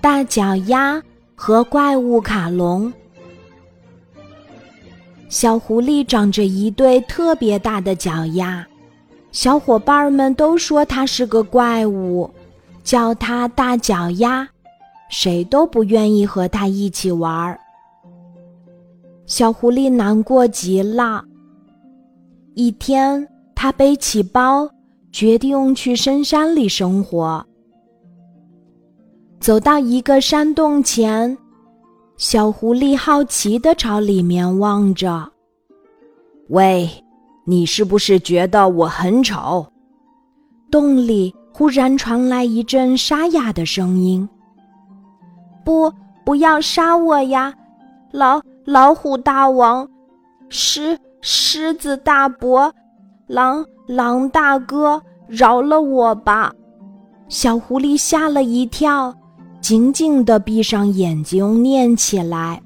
大脚丫和怪物卡隆。小狐狸长着一对特别大的脚丫，小伙伴们都说它是个怪物，叫它大脚丫，谁都不愿意和它一起玩儿。小狐狸难过极了。一天，它背起包，决定去深山里生活。走到一个山洞前。小狐狸好奇地朝里面望着。“喂，你是不是觉得我很丑？”洞里忽然传来一阵沙哑的声音。“不，不要杀我呀！老老虎大王，狮狮子大伯，狼狼大哥，饶了我吧！”小狐狸吓了一跳。紧紧地闭上眼睛，念起来。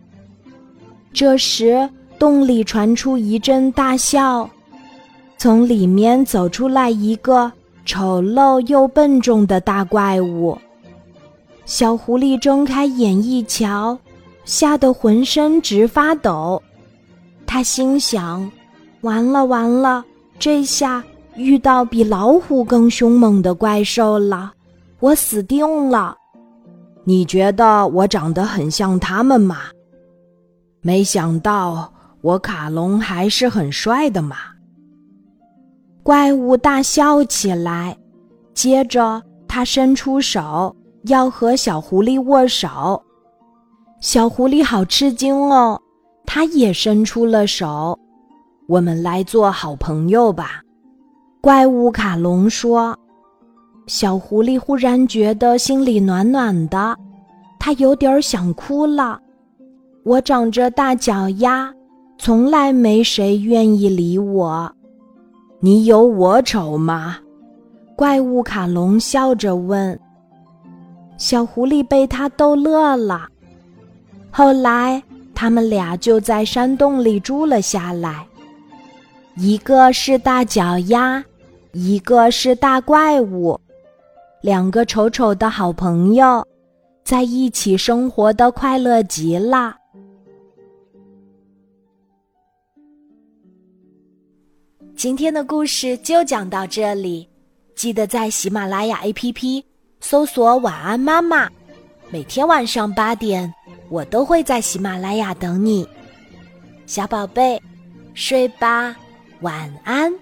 这时，洞里传出一阵大笑，从里面走出来一个丑陋又笨重的大怪物。小狐狸睁开眼一瞧，吓得浑身直发抖。他心想：“完了完了，这下遇到比老虎更凶猛的怪兽了，我死定了。”你觉得我长得很像他们吗？没想到我卡隆还是很帅的嘛！怪物大笑起来，接着他伸出手要和小狐狸握手。小狐狸好吃惊哦，他也伸出了手。我们来做好朋友吧，怪物卡隆说。小狐狸忽然觉得心里暖暖的，它有点想哭了。我长着大脚丫，从来没谁愿意理我。你有我丑吗？怪物卡隆笑着问。小狐狸被他逗乐了。后来，他们俩就在山洞里住了下来。一个是大脚丫，一个是大怪物。两个丑丑的好朋友，在一起生活的快乐极了。今天的故事就讲到这里，记得在喜马拉雅 APP 搜索“晚安妈妈”，每天晚上八点，我都会在喜马拉雅等你，小宝贝，睡吧，晚安。